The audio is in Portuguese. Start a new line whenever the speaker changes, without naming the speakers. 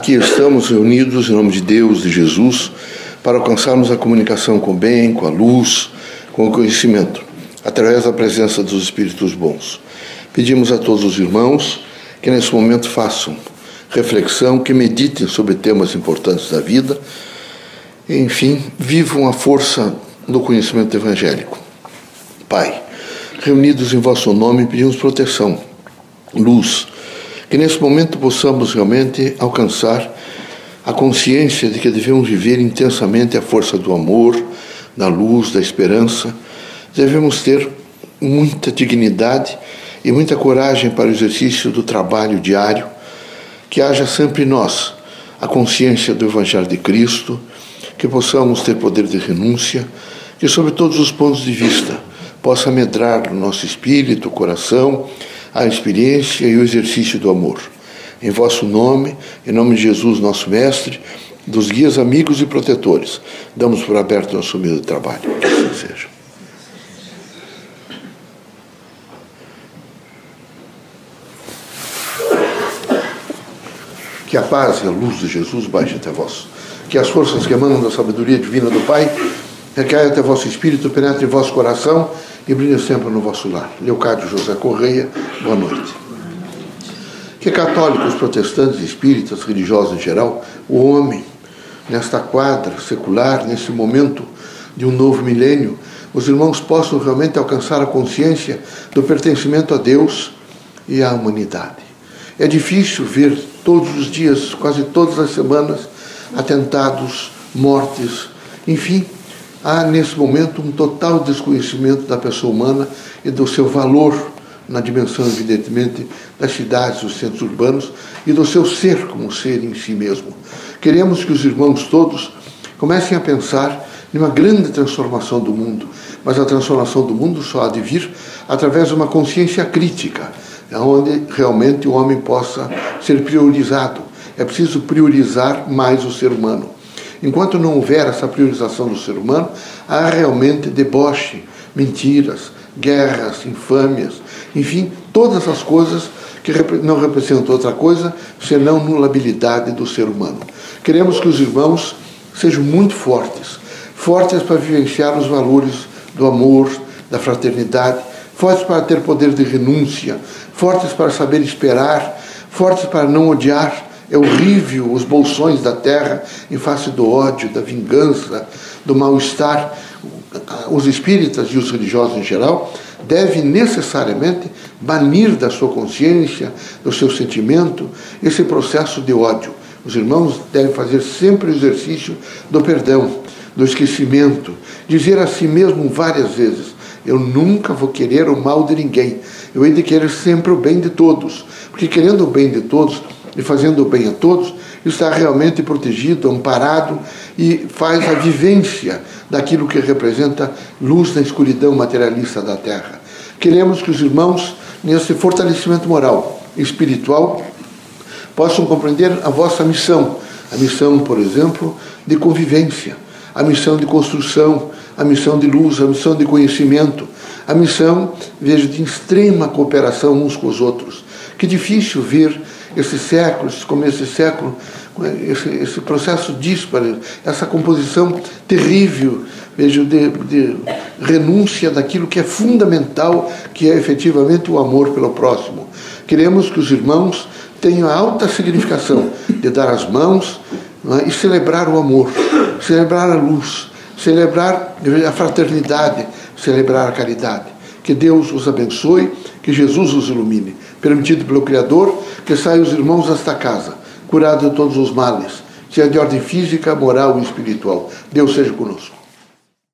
Aqui estamos reunidos em nome de Deus, de Jesus, para alcançarmos a comunicação com o bem, com a luz, com o conhecimento, através da presença dos Espíritos bons. Pedimos a todos os irmãos que nesse momento façam reflexão, que meditem sobre temas importantes da vida, enfim, vivam a força do conhecimento evangélico. Pai, reunidos em vosso nome, pedimos proteção, luz, que nesse momento possamos realmente alcançar a consciência de que devemos viver intensamente a força do amor, da luz, da esperança. Devemos ter muita dignidade e muita coragem para o exercício do trabalho diário, que haja sempre em nós a consciência do Evangelho de Cristo, que possamos ter poder de renúncia, que, sob todos os pontos de vista, possa medrar no nosso espírito, coração, a experiência e o exercício do amor. Em vosso nome, em nome de Jesus, nosso Mestre, dos guias amigos e protetores, damos por aberto nosso humilde trabalho. Que assim seja. Que a paz e a luz de Jesus baixe até vós. Que as forças que emanam da sabedoria divina do Pai recaia até vosso espírito, penetre em vosso coração e brilhe sempre no vosso lar. Leocádio José Correia, boa noite. Que católicos, protestantes, espíritas, religiosos em geral, o homem, nesta quadra secular, nesse momento de um novo milênio, os irmãos possam realmente alcançar a consciência do pertencimento a Deus e à humanidade. É difícil ver todos os dias, quase todas as semanas, atentados, mortes, enfim, há nesse momento um total desconhecimento da pessoa humana e do seu valor na dimensão, evidentemente, das cidades, dos centros urbanos e do seu ser como ser em si mesmo. Queremos que os irmãos todos comecem a pensar em uma grande transformação do mundo, mas a transformação do mundo só há de vir através de uma consciência crítica, onde realmente o homem possa ser priorizado. É preciso priorizar mais o ser humano. Enquanto não houver essa priorização do ser humano, há realmente deboche, mentiras, guerras, infâmias, enfim, todas as coisas que não representam outra coisa senão nulabilidade do ser humano. Queremos que os irmãos sejam muito fortes, fortes para vivenciar os valores do amor, da fraternidade, fortes para ter poder de renúncia, fortes para saber esperar, fortes para não odiar, é horrível os bolsões da terra em face do ódio, da vingança, do mal-estar. Os espíritas e os religiosos em geral devem necessariamente banir da sua consciência, do seu sentimento, esse processo de ódio. Os irmãos devem fazer sempre o exercício do perdão, do esquecimento, dizer a si mesmo várias vezes: Eu nunca vou querer o mal de ninguém, eu hei de querer sempre o bem de todos, porque querendo o bem de todos, e fazendo o bem a todos, está realmente protegido, amparado e faz a vivência daquilo que representa luz na escuridão materialista da terra. Queremos que os irmãos, nesse fortalecimento moral e espiritual, possam compreender a vossa missão, a missão, por exemplo, de convivência, a missão de construção, a missão de luz, a missão de conhecimento, a missão, vejo, de extrema cooperação uns com os outros. Que difícil ver esse século, esse século, esse, esse processo dísparo, essa composição terrível, vejo, de, de renúncia daquilo que é fundamental, que é efetivamente o amor pelo próximo. Queremos que os irmãos tenham a alta significação de dar as mãos é? e celebrar o amor, celebrar a luz, celebrar a fraternidade, celebrar a caridade. Que Deus os abençoe, que Jesus os ilumine. Permitido pelo Criador, que saiam os irmãos desta casa, curados de todos os males, seja de ordem física, moral e espiritual. Deus seja conosco.